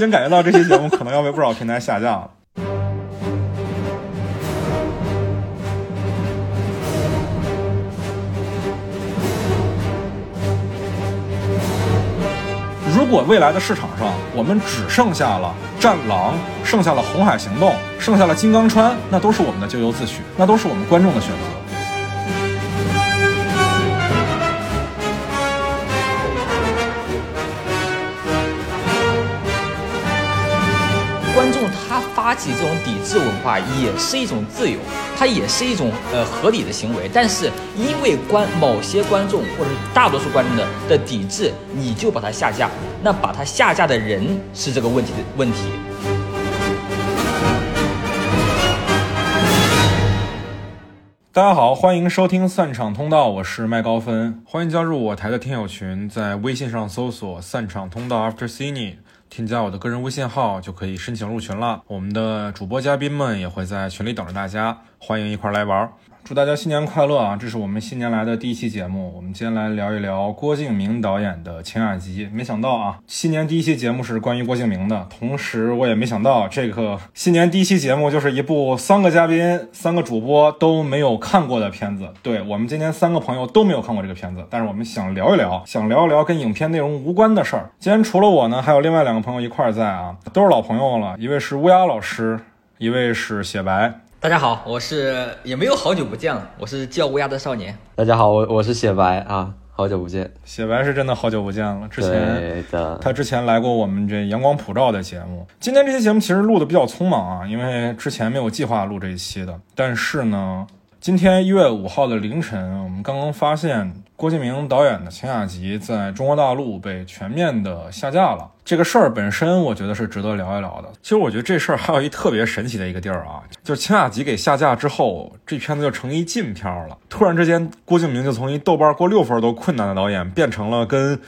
先感觉到这期节目可能要被不少平台下架了。如果未来的市场上我们只剩下了《战狼》，剩下了《红海行动》，剩下了《金刚川》，那都是我们的咎由自取，那都是我们观众的选择。发起这种抵制文化也是一种自由，它也是一种呃合理的行为。但是因为观某些观众或者大多数观众的的抵制，你就把它下架，那把它下架的人是这个问题的问题。大家好，欢迎收听散场通道，我是麦高芬，欢迎加入我台的听友群，在微信上搜索“散场通道 After Cine”。添加我的个人微信号就可以申请入群了。我们的主播嘉宾们也会在群里等着大家，欢迎一块来玩儿。祝大家新年快乐啊！这是我们新年来的第一期节目，我们今天来聊一聊郭敬明导演的《晴雅集》。没想到啊，新年第一期节目是关于郭敬明的，同时我也没想到这个新年第一期节目就是一部三个嘉宾、三个主播都没有看过的片子。对我们今天三个朋友都没有看过这个片子，但是我们想聊一聊，想聊一聊跟影片内容无关的事儿。今天除了我呢，还有另外两个朋友一块儿在啊，都是老朋友了，一位是乌鸦老师，一位是雪白。大家好，我是也没有好久不见了，我是叫乌鸦的少年。大家好，我我是雪白啊，好久不见。雪白是真的好久不见了，之前他之前来过我们这阳光普照的节目。今天这期节目其实录的比较匆忙啊，因为之前没有计划录这一期的。但是呢，今天一月五号的凌晨，我们刚刚发现郭敬明导演的《晴雅集》在中国大陆被全面的下架了。这个事儿本身，我觉得是值得聊一聊的。其实我觉得这事儿还有一特别神奇的一个地儿啊，就是《晴雅集》给下架之后，这片子就成一禁片了。突然之间，郭敬明就从一豆瓣过六分都困难的导演，变成了跟。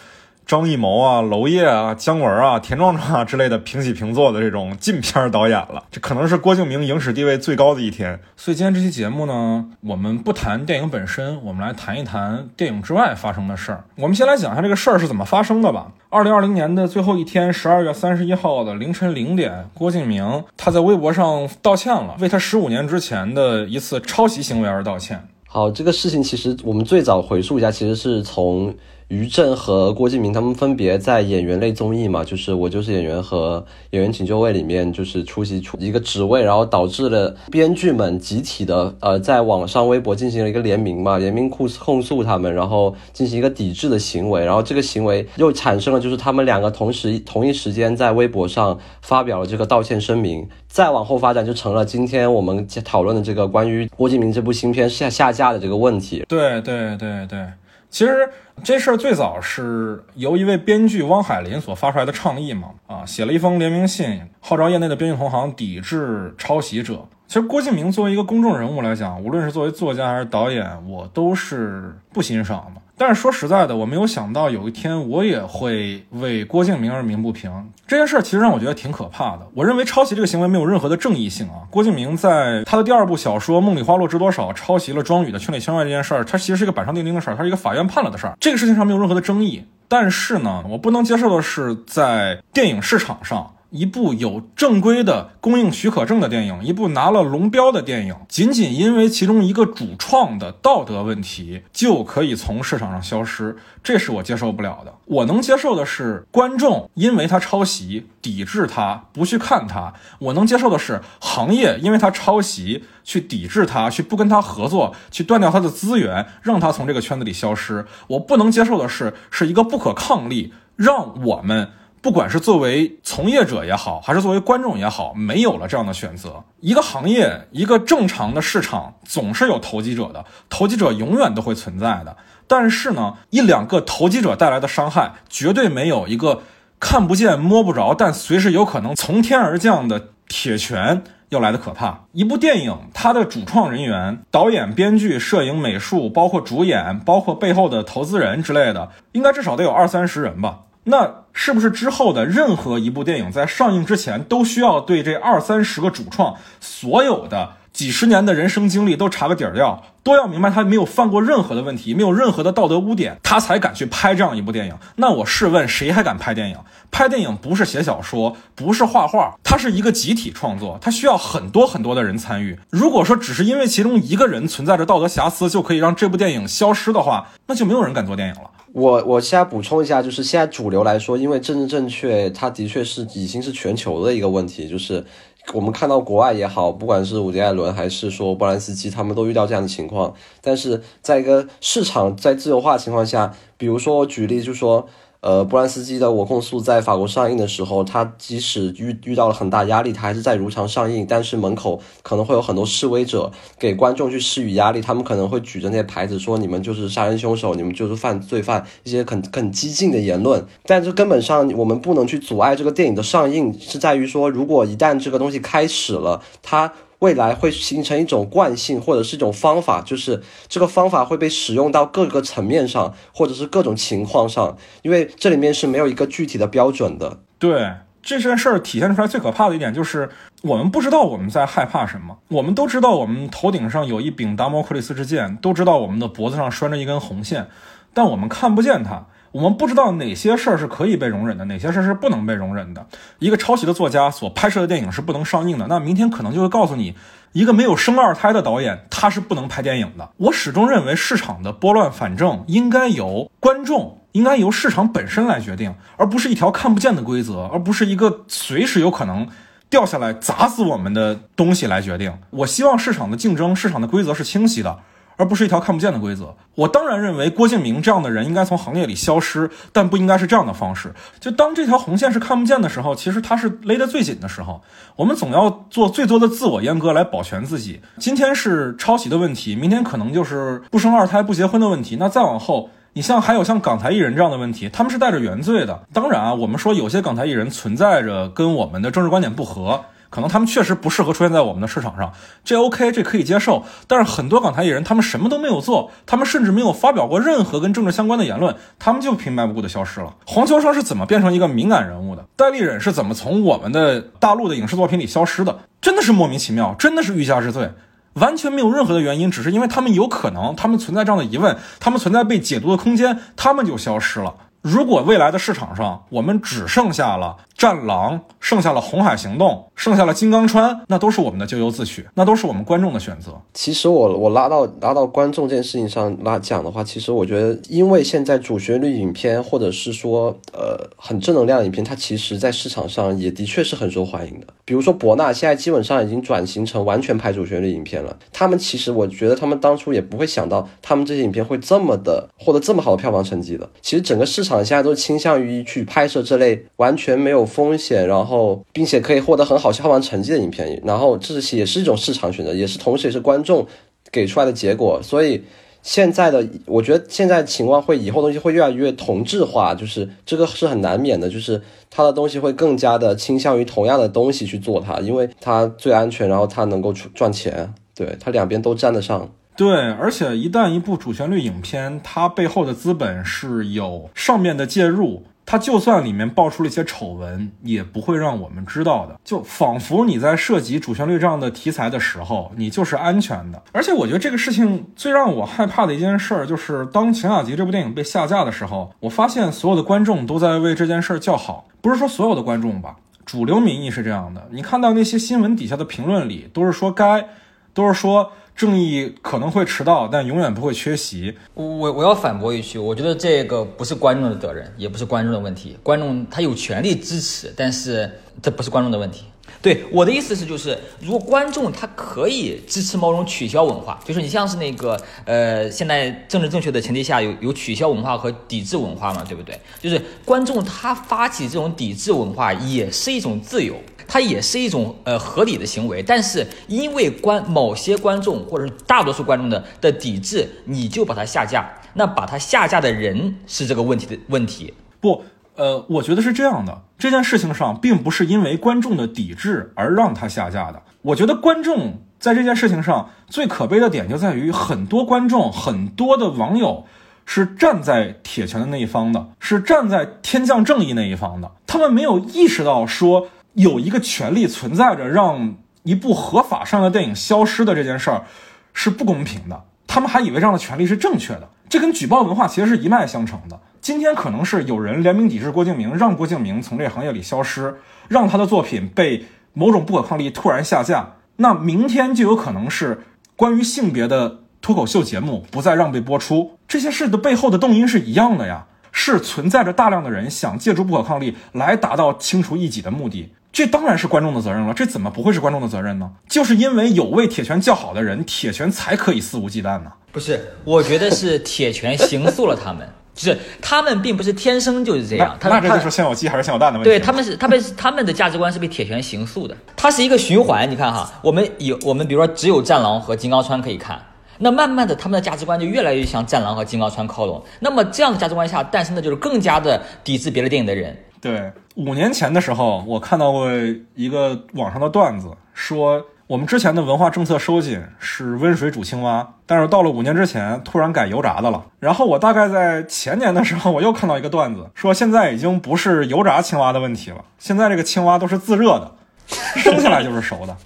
张艺谋啊、娄烨啊、姜文啊、田壮壮啊之类的平起平坐的这种禁片导演了，这可能是郭敬明影史地位最高的一天。所以今天这期节目呢，我们不谈电影本身，我们来谈一谈电影之外发生的事儿。我们先来讲一下这个事儿是怎么发生的吧。二零二零年的最后一天，十二月三十一号的凌晨零点，郭敬明他在微博上道歉了，为他十五年之前的一次抄袭行为而道歉。好，这个事情其实我们最早回溯一下，其实是从。于正和郭敬明他们分别在演员类综艺嘛，就是我就是演员和演员请就位里面，就是出席出一个职位，然后导致了编剧们集体的呃在网上微博进行了一个联名嘛，联名控控诉他们，然后进行一个抵制的行为，然后这个行为又产生了就是他们两个同时同一时间在微博上发表了这个道歉声明，再往后发展就成了今天我们讨论的这个关于郭敬明这部新片下下架的这个问题。对对对对。其实这事儿最早是由一位编剧汪海林所发出来的倡议嘛，啊，写了一封联名信，号召业内的编剧同行抵制抄袭者。其实郭敬明作为一个公众人物来讲，无论是作为作家还是导演，我都是不欣赏的。但是说实在的，我没有想到有一天我也会为郭敬明而鸣不平。这件事儿其实让我觉得挺可怕的。我认为抄袭这个行为没有任何的正义性啊。郭敬明在他的第二部小说《梦里花落知多少》抄袭了庄宇的《圈里圈外》这件事儿，它其实是一个板上钉钉的事儿，它是一个法院判了的事儿。这个事情上没有任何的争议。但是呢，我不能接受的是在电影市场上。一部有正规的供应许可证的电影，一部拿了龙标的电影，仅仅因为其中一个主创的道德问题，就可以从市场上消失，这是我接受不了的。我能接受的是观众因为他抄袭抵制他，不去看他；我能接受的是行业因为他抄袭去抵制他，去不跟他合作，去断掉他的资源，让他从这个圈子里消失。我不能接受的是，是一个不可抗力，让我们。不管是作为从业者也好，还是作为观众也好，没有了这样的选择。一个行业，一个正常的市场，总是有投机者的，投机者永远都会存在的。但是呢，一两个投机者带来的伤害，绝对没有一个看不见摸不着，但随时有可能从天而降的铁拳要来的可怕。一部电影，它的主创人员、导演、编剧、摄影、美术，包括主演，包括背后的投资人之类的，应该至少得有二三十人吧。那是不是之后的任何一部电影在上映之前都需要对这二三十个主创所有的几十年的人生经历都查个底儿掉，都要明白他没有犯过任何的问题，没有任何的道德污点，他才敢去拍这样一部电影。那我试问，谁还敢拍电影？拍电影不是写小说，不是画画，它是一个集体创作，它需要很多很多的人参与。如果说只是因为其中一个人存在着道德瑕疵就可以让这部电影消失的话，那就没有人敢做电影了。我我现在补充一下，就是现在主流来说，因为政治正确，它的确是已经是全球的一个问题，就是我们看到国外也好，不管是伍迪·艾伦还是说波兰斯基，他们都遇到这样的情况。但是在一个市场在自由化情况下，比如说我举例就说。呃，波兰斯基的《我控诉》在法国上映的时候，他即使遇遇到了很大压力，他还是在如常上映。但是门口可能会有很多示威者给观众去施予压力，他们可能会举着那些牌子说：“你们就是杀人凶手，你们就是犯罪犯。”一些很很激进的言论。但这根本上我们不能去阻碍这个电影的上映，是在于说，如果一旦这个东西开始了，它。未来会形成一种惯性，或者是一种方法，就是这个方法会被使用到各个层面上，或者是各种情况上，因为这里面是没有一个具体的标准的。对这件事儿体现出来最可怕的一点就是，我们不知道我们在害怕什么。我们都知道我们头顶上有一柄达摩克里斯之剑，都知道我们的脖子上拴着一根红线，但我们看不见它。我们不知道哪些事儿是可以被容忍的，哪些事儿是不能被容忍的。一个抄袭的作家所拍摄的电影是不能上映的，那明天可能就会告诉你，一个没有生二胎的导演他是不能拍电影的。我始终认为市场的拨乱反正应该由观众，应该由市场本身来决定，而不是一条看不见的规则，而不是一个随时有可能掉下来砸死我们的东西来决定。我希望市场的竞争，市场的规则是清晰的。而不是一条看不见的规则。我当然认为郭敬明这样的人应该从行业里消失，但不应该是这样的方式。就当这条红线是看不见的时候，其实他是勒得最紧的时候。我们总要做最多的自我阉割来保全自己。今天是抄袭的问题，明天可能就是不生二胎、不结婚的问题。那再往后，你像还有像港台艺人这样的问题，他们是带着原罪的。当然啊，我们说有些港台艺人存在着跟我们的政治观点不合。可能他们确实不适合出现在我们的市场上，这 OK，这可以接受。但是很多港台艺人，他们什么都没有做，他们甚至没有发表过任何跟政治相关的言论，他们就平白无故的消失了。黄秋生是怎么变成一个敏感人物的？戴立忍是怎么从我们的大陆的影视作品里消失的？真的是莫名其妙，真的是欲加之罪，完全没有任何的原因，只是因为他们有可能，他们存在这样的疑问，他们存在被解读的空间，他们就消失了。如果未来的市场上，我们只剩下了《战狼》，剩下了《红海行动》，剩下了《金刚川》，那都是我们的咎由自取，那都是我们观众的选择。其实我我拉到拉到观众这件事情上拉讲的话，其实我觉得，因为现在主旋律影片或者是说呃很正能量的影片，它其实在市场上也的确是很受欢迎的。比如说博纳，现在基本上已经转型成完全拍主旋律影片了。他们其实我觉得他们当初也不会想到，他们这些影片会这么的获得这么好的票房成绩的。其实整个市场。现在都倾向于去拍摄这类完全没有风险，然后并且可以获得很好票房成绩的影片，然后这是也是一种市场选择，也是同时也是观众给出来的结果。所以现在的我觉得现在情况会以后东西会越来越同质化，就是这个是很难免的，就是它的东西会更加的倾向于同样的东西去做它，因为它最安全，然后它能够赚钱，对它两边都沾得上。对，而且一旦一部主旋律影片，它背后的资本是有上面的介入，它就算里面爆出了一些丑闻，也不会让我们知道的。就仿佛你在涉及主旋律这样的题材的时候，你就是安全的。而且我觉得这个事情最让我害怕的一件事儿，就是当《晴雅集》这部电影被下架的时候，我发现所有的观众都在为这件事儿叫好。不是说所有的观众吧，主流民意是这样的。你看到那些新闻底下的评论里，都是说该，都是说。正义可能会迟到，但永远不会缺席。我我我要反驳一句，我觉得这个不是观众的责任，也不是观众的问题。观众他有权利支持，但是这不是观众的问题。对我的意思是，就是如果观众他可以支持某种取消文化，就是你像是那个呃，现在政治正确的前提下有有取消文化和抵制文化嘛，对不对？就是观众他发起这种抵制文化也是一种自由。它也是一种呃合理的行为，但是因为观某些观众或者是大多数观众的的抵制，你就把它下架，那把它下架的人是这个问题的问题。不，呃，我觉得是这样的，这件事情上并不是因为观众的抵制而让它下架的。我觉得观众在这件事情上最可悲的点就在于，很多观众、很多的网友是站在铁拳的那一方的，是站在天降正义那一方的。他们没有意识到说有一个权利存在着让一部合法上的电影消失的这件事儿是不公平的。他们还以为这样的权利是正确的，这跟举报文化其实是一脉相承的。今天可能是有人联名抵制郭敬明，让郭敬明从这行业里消失，让他的作品被某种不可抗力突然下架。那明天就有可能是关于性别的脱口秀节目不再让被播出。这些事的背后的动因是一样的呀，是存在着大量的人想借助不可抗力来达到清除异己的目的。这当然是观众的责任了，这怎么不会是观众的责任呢？就是因为有为铁拳叫好的人，铁拳才可以肆无忌惮呢。不是，我觉得是铁拳刑诉了他们，就是他们并不是天生就是这样。他那这就是先有鸡还是先有蛋的问题。对，他们是他们他们的价值观是被铁拳形塑的，它是一个循环。你看哈，我们有我们比如说只有战狼和金刚川可以看，那慢慢的他们的价值观就越来越向战狼和金刚川靠拢。那么这样的价值观下诞生的就是更加的抵制别的电影的人。对，五年前的时候，我看到过一个网上的段子，说我们之前的文化政策收紧是温水煮青蛙，但是到了五年之前，突然改油炸的了。然后我大概在前年的时候，我又看到一个段子，说现在已经不是油炸青蛙的问题了，现在这个青蛙都是自热的，生下来就是熟的。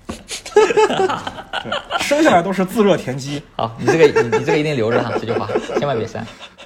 对，生下来都是自热田鸡。好，你这个你你这个一定留着哈，这句话千万别删。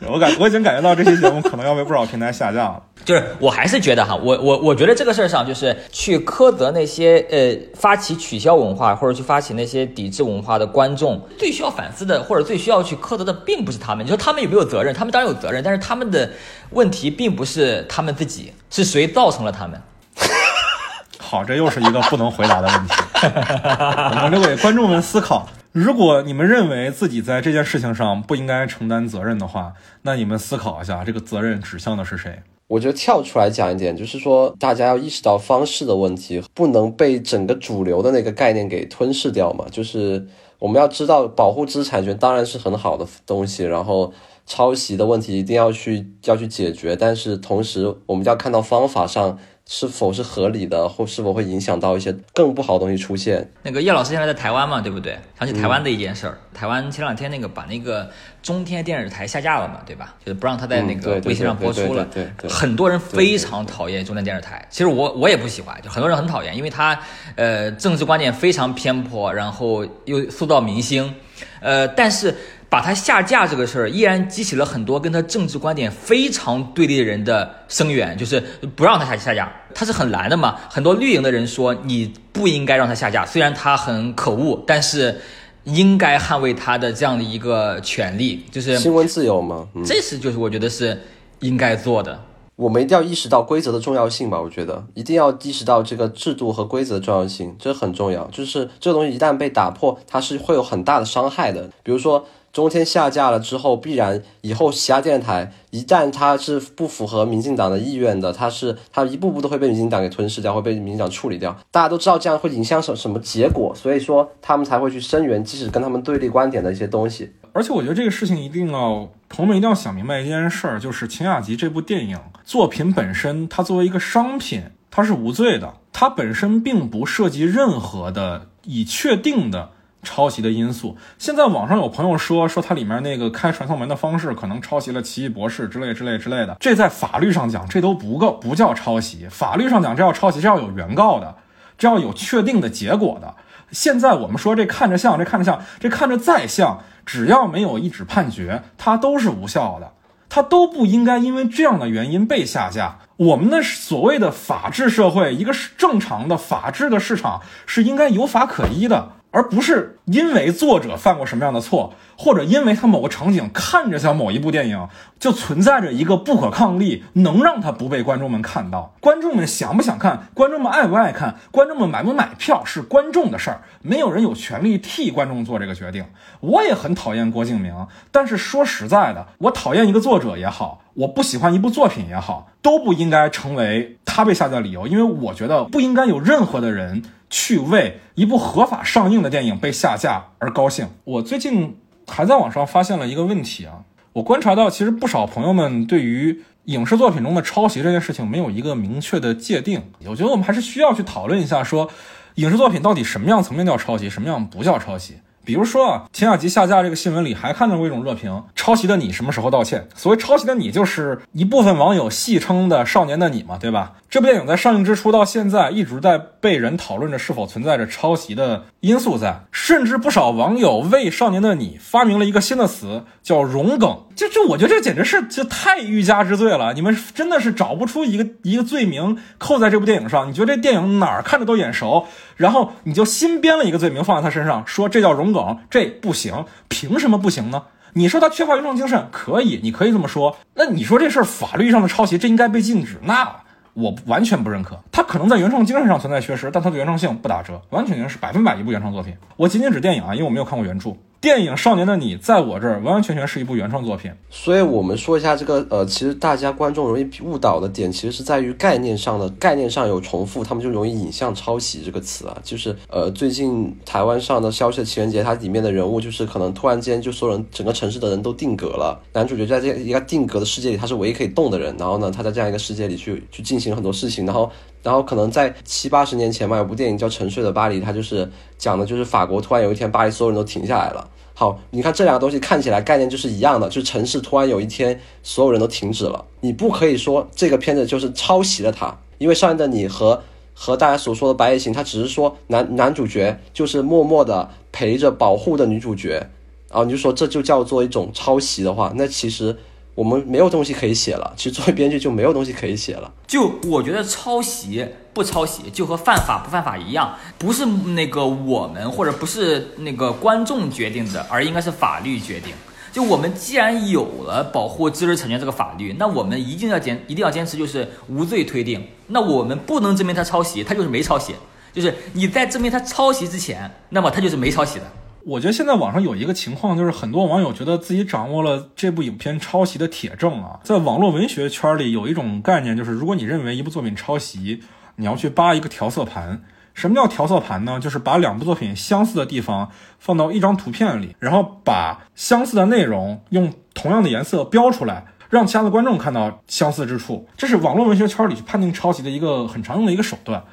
我感我已经感觉到这期节目可能要被不少平台下架了。就是我还是觉得哈，我我我觉得这个事儿上就是去苛责那些呃发起取消文化或者去发起那些抵制文化的观众，最需要反思的或者最需要去苛责的，并不是他们。你说他们有没有责任？他们当然有责任，但是他们的问题并不是他们自己，是谁造成了他们？好，这又是一个不能回答的问题。我们留给观众们思考。如果你们认为自己在这件事情上不应该承担责任的话，那你们思考一下，这个责任指向的是谁？我觉得跳出来讲一点，就是说大家要意识到方式的问题，不能被整个主流的那个概念给吞噬掉嘛。就是我们要知道，保护知识产权当然是很好的东西，然后抄袭的问题一定要去要去解决，但是同时我们要看到方法上。是否是合理的，或是否会影响到一些更不好的东西出现？那个叶老师现在在台湾嘛，对不对？想起台湾的一件事儿，台湾前两天那个把那个中天电视台下架了嘛，对吧？就是不让他在那个微信上播出了。对对。很多人非常讨厌中天电视台，其实我我也不喜欢，就很多人很讨厌，因为他呃政治观点非常偏颇，然后又塑造明星，呃，但是。把他下架这个事儿，依然激起了很多跟他政治观点非常对立的人的声援，就是不让他下下架。他是很蓝的嘛，很多绿营的人说你不应该让他下架，虽然他很可恶，但是应该捍卫他的这样的一个权利，就是新闻自由嘛。这是就是我觉得是应该做的。我们一定要意识到规则的重要性吧，我觉得一定要意识到这个制度和规则的重要性，这很重要。就是这个东西一旦被打破，它是会有很大的伤害的，比如说。中天下架了之后，必然以后其他电台一旦它是不符合民进党的意愿的，它是它一步步都会被民进党给吞噬掉，会被民进党处理掉。大家都知道这样会影响什什么结果，所以说他们才会去声援，即使跟他们对立观点的一些东西。而且我觉得这个事情一定要朋友们一定要想明白一件事儿，就是《秦雅集》这部电影作品本身，它作为一个商品，它是无罪的，它本身并不涉及任何的已确定的。抄袭的因素，现在网上有朋友说说它里面那个开传送门的方式可能抄袭了奇异博士之类之类之类的，这在法律上讲这都不够不叫抄袭，法律上讲这要抄袭，这要有原告的，这要有确定的结果的。现在我们说这看着像，这看着像，这看着再像，只要没有一纸判决，它都是无效的，它都不应该因为这样的原因被下架。我们的所谓的法治社会，一个是正常的法治的市场是应该有法可依的。而不是因为作者犯过什么样的错，或者因为他某个场景看着像某一部电影，就存在着一个不可抗力，能让他不被观众们看到。观众们想不想看，观众们爱不爱看，观众们买不买票是观众的事儿，没有人有权利替观众做这个决定。我也很讨厌郭敬明，但是说实在的，我讨厌一个作者也好，我不喜欢一部作品也好，都不应该成为他被下架的理由，因为我觉得不应该有任何的人。去为一部合法上映的电影被下架而高兴。我最近还在网上发现了一个问题啊，我观察到其实不少朋友们对于影视作品中的抄袭这件事情没有一个明确的界定。我觉得我们还是需要去讨论一下，说影视作品到底什么样层面叫抄袭，什么样不叫抄袭。比如说啊，秦雅集下架这个新闻里还看到过一种热评：抄袭的你什么时候道歉？所谓抄袭的你，就是一部分网友戏称的少年的你嘛，对吧？这部电影在上映之初到现在一直在被人讨论着是否存在着抄袭的因素在，甚至不少网友为《少年的你》发明了一个新的词，叫“融梗”。这这我觉得这简直是就太欲加之罪了。你们真的是找不出一个一个罪名扣在这部电影上。你觉得这电影哪儿看着都眼熟，然后你就新编了一个罪名放在他身上，说这叫荣梗，这不行，凭什么不行呢？你说他缺乏原创精神，可以，你可以这么说。那你说这事儿法律上的抄袭，这应该被禁止？那？我完全不认可，他可能在原创精神上存在缺失，但他的原创性不打折，完全是百分百一部原创作品。我仅仅指电影啊，因为我没有看过原著。电影《少年的你》在我这儿完完全全是一部原创作品，所以我们说一下这个呃，其实大家观众容易误导的点，其实是在于概念上的概念上有重复，他们就容易引向抄袭这个词啊。就是呃，最近台湾上的《消失的情人节》，它里面的人物就是可能突然间就所有人整个城市的人都定格了，男主角在这一个定格的世界里，他是唯一可以动的人，然后呢，他在这样一个世界里去去进行很多事情，然后然后可能在七八十年前嘛，有部电影叫《沉睡的巴黎》，它就是讲的就是法国突然有一天巴黎所有人都停下来了。好，你看这两个东西看起来概念就是一样的，就是城市突然有一天所有人都停止了。你不可以说这个片子就是抄袭了它，因为上一的你和和大家所说的白夜行，它只是说男男主角就是默默的陪着保护的女主角，然后你就说这就叫做一种抄袭的话，那其实。我们没有东西可以写了，其实作为编剧就没有东西可以写了。就我觉得抄袭不抄袭就和犯法不犯法一样，不是那个我们或者不是那个观众决定的，而应该是法律决定。就我们既然有了保护知识产权这个法律，那我们一定要坚一定要坚持就是无罪推定。那我们不能证明他抄袭，他就是没抄袭。就是你在证明他抄袭之前，那么他就是没抄袭的。我觉得现在网上有一个情况，就是很多网友觉得自己掌握了这部影片抄袭的铁证啊。在网络文学圈里，有一种概念，就是如果你认为一部作品抄袭，你要去扒一个调色盘。什么叫调色盘呢？就是把两部作品相似的地方放到一张图片里，然后把相似的内容用同样的颜色标出来，让其他的观众看到相似之处。这是网络文学圈里去判定抄袭的一个很常用的一个手段。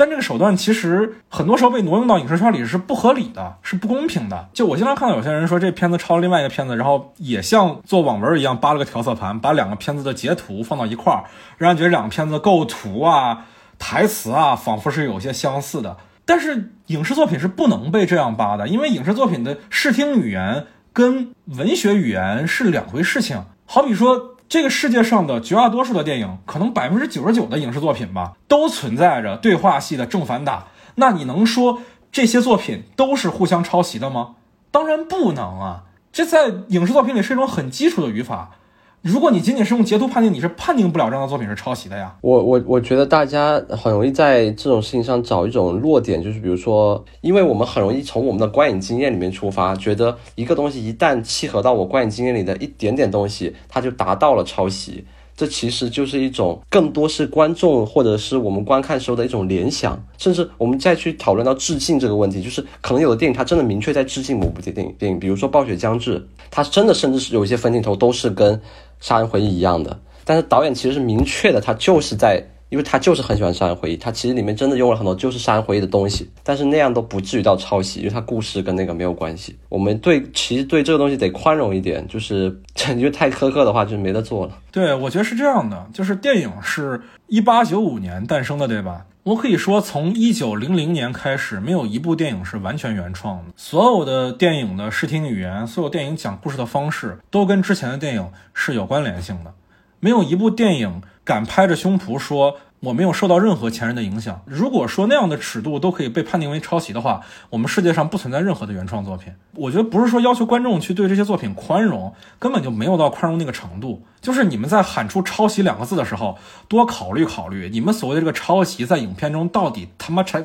但这个手段其实很多时候被挪用到影视圈里是不合理的，是不公平的。就我经常看到有些人说这片子抄了另外一个片子，然后也像做网文一样扒了个调色盘，把两个片子的截图放到一块儿，让人觉得两个片子构图啊、台词啊，仿佛是有些相似的。但是影视作品是不能被这样扒的，因为影视作品的视听语言跟文学语言是两回事情。好比说。这个世界上的绝大多数的电影，可能百分之九十九的影视作品吧，都存在着对话戏的正反打。那你能说这些作品都是互相抄袭的吗？当然不能啊！这在影视作品里是一种很基础的语法。如果你仅仅是用截图判定，你是判定不了这样的作品是抄袭的呀。我我我觉得大家很容易在这种事情上找一种弱点，就是比如说，因为我们很容易从我们的观影经验里面出发，觉得一个东西一旦契合到我观影经验里的一点点东西，它就达到了抄袭。这其实就是一种更多是观众或者是我们观看时候的一种联想，甚至我们再去讨论到致敬这个问题，就是可能有的电影它真的明确在致敬某部电影电影，比如说《暴雪将至》，它真的甚至是有一些分镜头都是跟。杀人回忆一样的，但是导演其实是明确的，他就是在，因为他就是很喜欢杀人回忆，他其实里面真的用了很多就是杀人回忆的东西，但是那样都不至于到抄袭，因为他故事跟那个没有关系。我们对其实对这个东西得宽容一点，就是 因为太苛刻的话就没得做了。对，我觉得是这样的，就是电影是一八九五年诞生的，对吧？我可以说，从一九零零年开始，没有一部电影是完全原创的。所有的电影的视听语言，所有电影讲故事的方式，都跟之前的电影是有关联性的。没有一部电影敢拍着胸脯说。我没有受到任何前人的影响。如果说那样的尺度都可以被判定为抄袭的话，我们世界上不存在任何的原创作品。我觉得不是说要求观众去对这些作品宽容，根本就没有到宽容那个程度。就是你们在喊出“抄袭”两个字的时候，多考虑考虑，你们所谓的这个抄袭在影片中到底他妈才。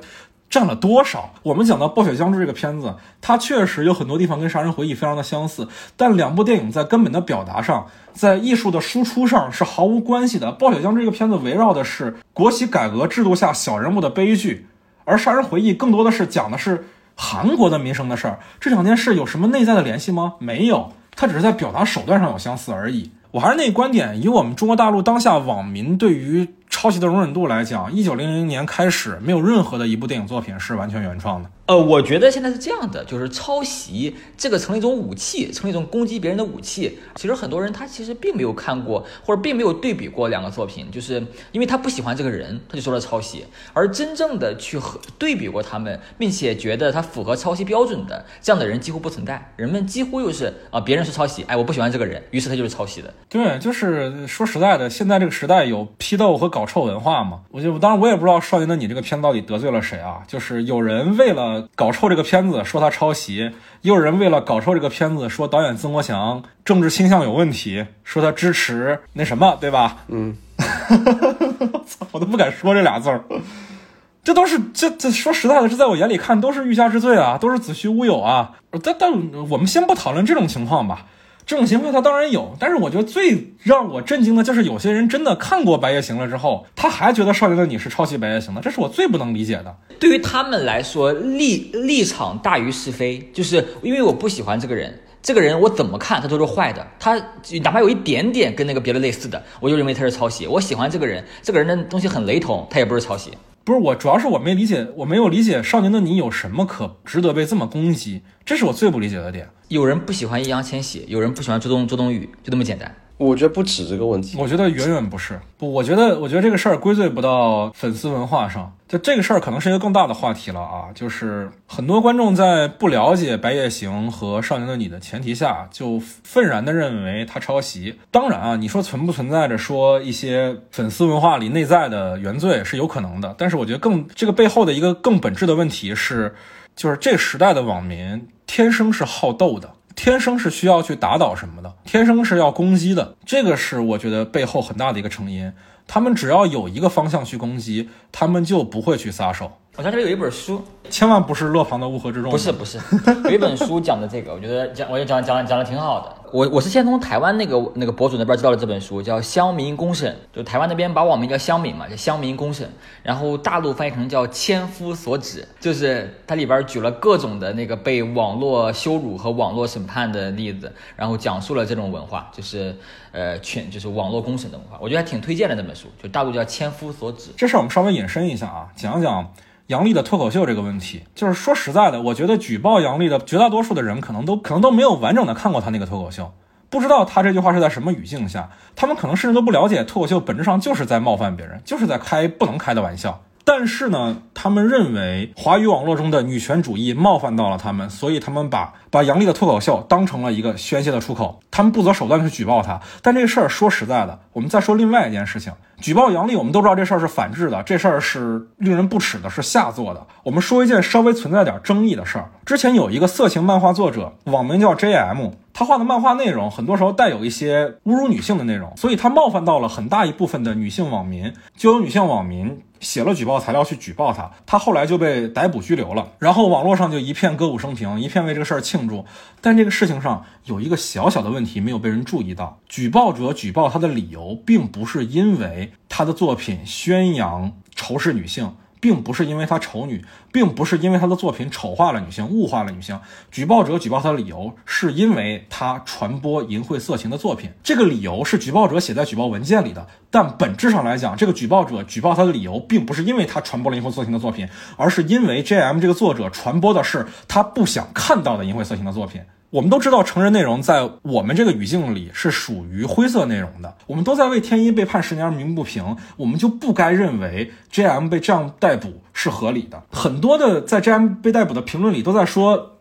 占了多少？我们讲到《暴雪将至》这个片子，它确实有很多地方跟《杀人回忆》非常的相似，但两部电影在根本的表达上，在艺术的输出上是毫无关系的。《暴雪将至》这个片子围绕的是国企改革制度下小人物的悲剧，而《杀人回忆》更多的是讲的是韩国的民生的事儿。这两件事有什么内在的联系吗？没有，它只是在表达手段上有相似而已。我还是那观点，以我们中国大陆当下网民对于抄袭的容忍度来讲，一九零零年开始，没有任何的一部电影作品是完全原创的。呃，我觉得现在是这样的，就是抄袭这个成了一种武器，成了一种攻击别人的武器。其实很多人他其实并没有看过，或者并没有对比过两个作品，就是因为他不喜欢这个人，他就说了抄袭。而真正的去和对比过他们，并且觉得他符合抄袭标准的这样的人几乎不存在。人们几乎又是啊，别人是抄袭，哎，我不喜欢这个人，于是他就是抄袭的。对，就是说实在的，现在这个时代有批斗和搞臭文化嘛？我就当然我也不知道《少年的你》这个片子到底得罪了谁啊？就是有人为了搞臭这个片子说他抄袭，也有人为了搞臭这个片子说导演曾国祥政治倾向有问题，说他支持那什么，对吧？嗯，我操，我都不敢说这俩字儿。这都是这这说实在的，这在我眼里看都是欲加之罪啊，都是子虚乌有啊。但但我们先不讨论这种情况吧。这种情况他当然有，但是我觉得最让我震惊的就是有些人真的看过《白夜行》了之后，他还觉得《少年的你》是抄袭《白夜行》的，这是我最不能理解的。对于他们来说，立立场大于是非，就是因为我不喜欢这个人，这个人我怎么看他都是坏的，他哪怕有一点点跟那个别的类似的，我就认为他是抄袭。我喜欢这个人，这个人的东西很雷同，他也不是抄袭。不是我，主要是我没理解，我没有理解《少年的你》有什么可值得被这么攻击，这是我最不理解的点。有人不喜欢易烊千玺，有人不喜欢周冬周冬雨，就这么简单。我觉得不止这个问题，我觉得远远不是。不，我觉得，我觉得这个事儿归罪不到粉丝文化上，就这个事儿可能是一个更大的话题了啊。就是很多观众在不了解《白夜行》和《少年的你》的前提下，就愤然的认为他抄袭。当然啊，你说存不存在着说一些粉丝文化里内在的原罪是有可能的，但是我觉得更这个背后的一个更本质的问题是，就是这时代的网民天生是好斗的。天生是需要去打倒什么的，天生是要攻击的，这个是我觉得背后很大的一个成因。他们只要有一个方向去攻击，他们就不会去撒手。我在这边有一本书，千万不是乐庞的乌合之众。不是不是，有一本书讲的这个，我觉得讲，我也讲讲讲的挺好的。我我是先从台湾那个那个博主那边知道了这本书，叫《乡民公审》，就台湾那边把网名叫乡民嘛，叫乡民公审，然后大陆翻译成叫千夫所指，就是它里边举了各种的那个被网络羞辱和网络审判的例子，然后讲述了这种文化，就是呃全就是网络公审的文化，我觉得还挺推荐的那本书，就大陆叫千夫所指。这事儿我们稍微引申一下啊，讲讲。杨笠的脱口秀这个问题，就是说实在的，我觉得举报杨笠的绝大多数的人，可能都可能都没有完整的看过他那个脱口秀，不知道他这句话是在什么语境下，他们可能甚至都不了解脱口秀本质上就是在冒犯别人，就是在开不能开的玩笑。但是呢，他们认为华语网络中的女权主义冒犯到了他们，所以他们把把杨笠的脱口秀当成了一个宣泄的出口，他们不择手段去举报他。但这事儿说实在的，我们再说另外一件事情，举报杨笠，我们都知道这事儿是反制的，这事儿是令人不齿的，是下作的。我们说一件稍微存在点争议的事儿，之前有一个色情漫画作者，网名叫 JM，他画的漫画内容很多时候带有一些侮辱女性的内容，所以他冒犯到了很大一部分的女性网民，就有女性网民。写了举报材料去举报他，他后来就被逮捕拘留了。然后网络上就一片歌舞升平，一片为这个事儿庆祝。但这个事情上有一个小小的问题没有被人注意到：举报者举报他的理由，并不是因为他的作品宣扬仇视女性。并不是因为她丑女，并不是因为她的作品丑化了女性、物化了女性。举报者举报她的理由是因为她传播淫秽色情的作品，这个理由是举报者写在举报文件里的。但本质上来讲，这个举报者举报他的理由并不是因为他传播了淫秽色情的作品，而是因为 J.M 这个作者传播的是他不想看到的淫秽色情的作品。我们都知道，成人内容在我们这个语境里是属于灰色内容的。我们都在为天一被判十年而鸣不平，我们就不该认为 J.M 被这样逮捕是合理的。很多的在 J.M 被逮捕的评论里都在说，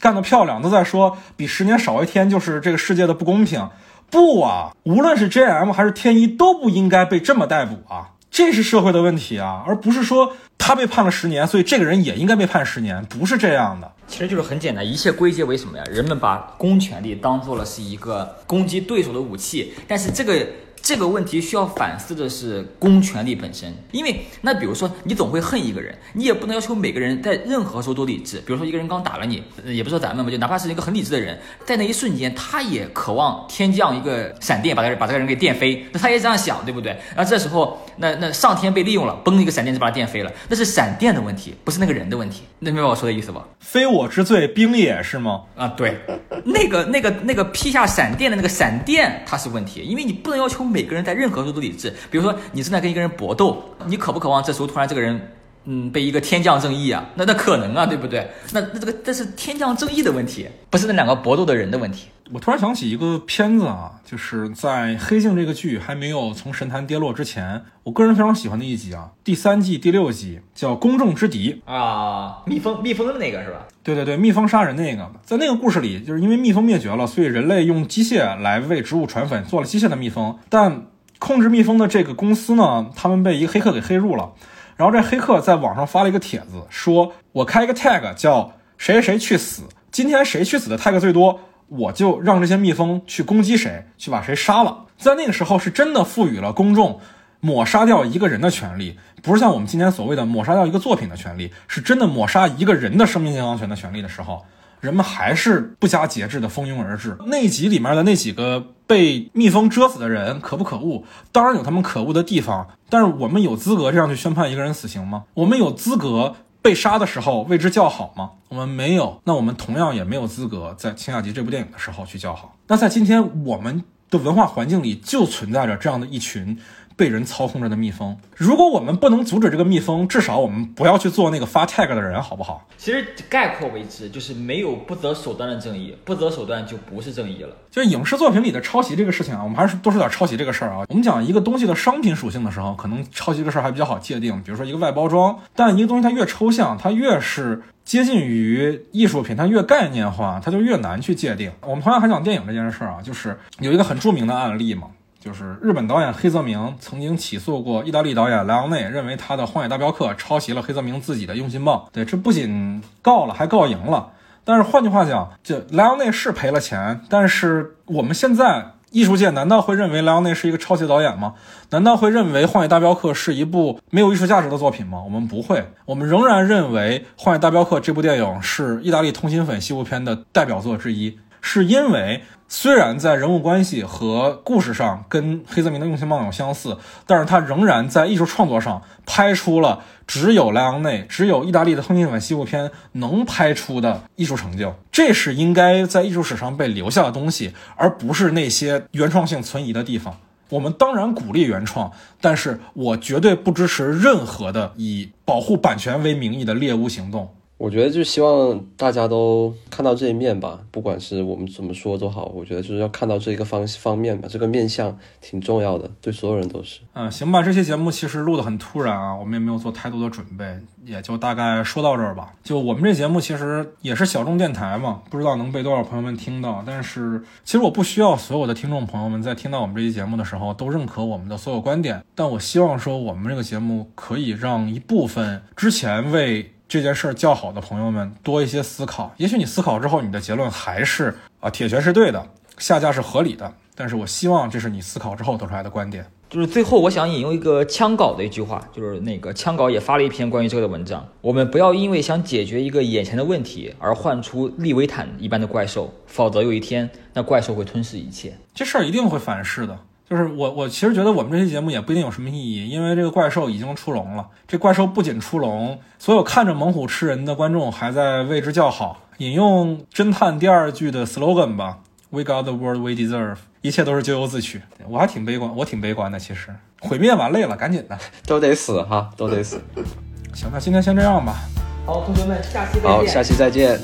干得漂亮，都在说比十年少一天就是这个世界的不公平。不啊，无论是 J.M 还是天一都不应该被这么逮捕啊。这是社会的问题啊，而不是说他被判了十年，所以这个人也应该被判十年，不是这样的。其实就是很简单，一切归结为什么呀？人们把公权力当做了是一个攻击对手的武器，但是这个。这个问题需要反思的是公权力本身，因为那比如说你总会恨一个人，你也不能要求每个人在任何时候都理智。比如说一个人刚打了你，也不说咱们吧，就哪怕是一个很理智的人，在那一瞬间，他也渴望天降一个闪电，把他把这个人给电飞。那他也这样想，对不对？然后这时候，那那上天被利用了，嘣一个闪电就把他电飞了，那是闪电的问题，不是那个人的问题。能明白我说的意思吧？非我之罪，兵也是吗？啊，对，那个那个那个劈下闪电的那个闪电，它是问题，因为你不能要求。每个人在任何时候都理智，比如说你正在跟一个人搏斗，你渴不渴望这时候突然这个人嗯，被一个天降正义啊，那那可能啊，对不对？那那这个这是天降正义的问题，不是那两个搏斗的人的问题。我突然想起一个片子啊，就是在《黑镜》这个剧还没有从神坛跌落之前，我个人非常喜欢的一集啊，第三季第六集叫《公众之敌》啊，蜜蜂蜜蜂的那个是吧？对对对，蜜蜂杀人那个，在那个故事里，就是因为蜜蜂灭绝了，所以人类用机械来为植物传粉，做了机械的蜜蜂。但控制蜜蜂的这个公司呢，他们被一个黑客给黑入了。然后这黑客在网上发了一个帖子，说我开一个 tag 叫谁谁去死，今天谁去死的 tag 最多。我就让这些蜜蜂去攻击谁，去把谁杀了。在那个时候，是真的赋予了公众抹杀掉一个人的权利，不是像我们今天所谓的抹杀掉一个作品的权利，是真的抹杀一个人的生命健康权的权利的时候，人们还是不加节制的蜂拥而至。那集里面的那几个被蜜蜂蛰死的人，可不可恶？当然有他们可恶的地方，但是我们有资格这样去宣判一个人死刑吗？我们有资格？被杀的时候为之叫好吗？我们没有，那我们同样也没有资格在《青雅集》这部电影的时候去叫好。那在今天我们的文化环境里，就存在着这样的一群。被人操控着的蜜蜂，如果我们不能阻止这个蜜蜂，至少我们不要去做那个发 tag 的人，好不好？其实概括为之，就是没有不择手段的正义，不择手段就不是正义了。就是影视作品里的抄袭这个事情啊，我们还是多说点抄袭这个事儿啊。我们讲一个东西的商品属性的时候，可能抄袭这个事儿还比较好界定。比如说一个外包装，但一个东西它越抽象，它越是接近于艺术品，它越概念化，它就越难去界定。我们同样还讲电影这件事儿啊，就是有一个很著名的案例嘛。就是日本导演黑泽明曾经起诉过意大利导演莱昂内，认为他的《荒野大镖客》抄袭了黑泽明自己的用心棒。对，这不仅告了，还告赢了。但是换句话讲，这莱昂内是赔了钱，但是我们现在艺术界难道会认为莱昂内是一个抄袭导演吗？难道会认为《荒野大镖客》是一部没有艺术价值的作品吗？我们不会，我们仍然认为《荒野大镖客》这部电影是意大利通心粉西部片的代表作之一，是因为。虽然在人物关系和故事上跟黑泽明的用心棒有相似，但是他仍然在艺术创作上拍出了只有莱昂内、只有意大利的通心粉西部片能拍出的艺术成就。这是应该在艺术史上被留下的东西，而不是那些原创性存疑的地方。我们当然鼓励原创，但是我绝对不支持任何的以保护版权为名义的猎巫行动。我觉得就希望大家都看到这一面吧，不管是我们怎么说都好，我觉得就是要看到这一个方方面吧，这个面相挺重要的，对所有人都是。嗯，行吧，这期节目其实录的很突然啊，我们也没有做太多的准备，也就大概说到这儿吧。就我们这节目其实也是小众电台嘛，不知道能被多少朋友们听到，但是其实我不需要所有的听众朋友们在听到我们这期节目的时候都认可我们的所有观点，但我希望说我们这个节目可以让一部分之前为。这件事儿较好的朋友们多一些思考，也许你思考之后，你的结论还是啊铁拳是对的，下架是合理的。但是我希望这是你思考之后得出来的观点。就是最后我想引用一个枪稿的一句话，就是那个枪稿也发了一篇关于这个的文章。我们不要因为想解决一个眼前的问题而换出利维坦一般的怪兽，否则有一天那怪兽会吞噬一切。这事儿一定会反噬的。就是我，我其实觉得我们这期节目也不一定有什么意义，因为这个怪兽已经出笼了。这怪兽不仅出笼，所有看着猛虎吃人的观众还在为之叫好。引用《侦探》第二句的 slogan 吧：“We got the world we deserve。”一切都是咎由自取。我还挺悲观，我挺悲观的。其实毁灭完累了，赶紧的，都得死哈，都得死。行，那今天先这样吧。好，同学们，下期再见。好，下期再见。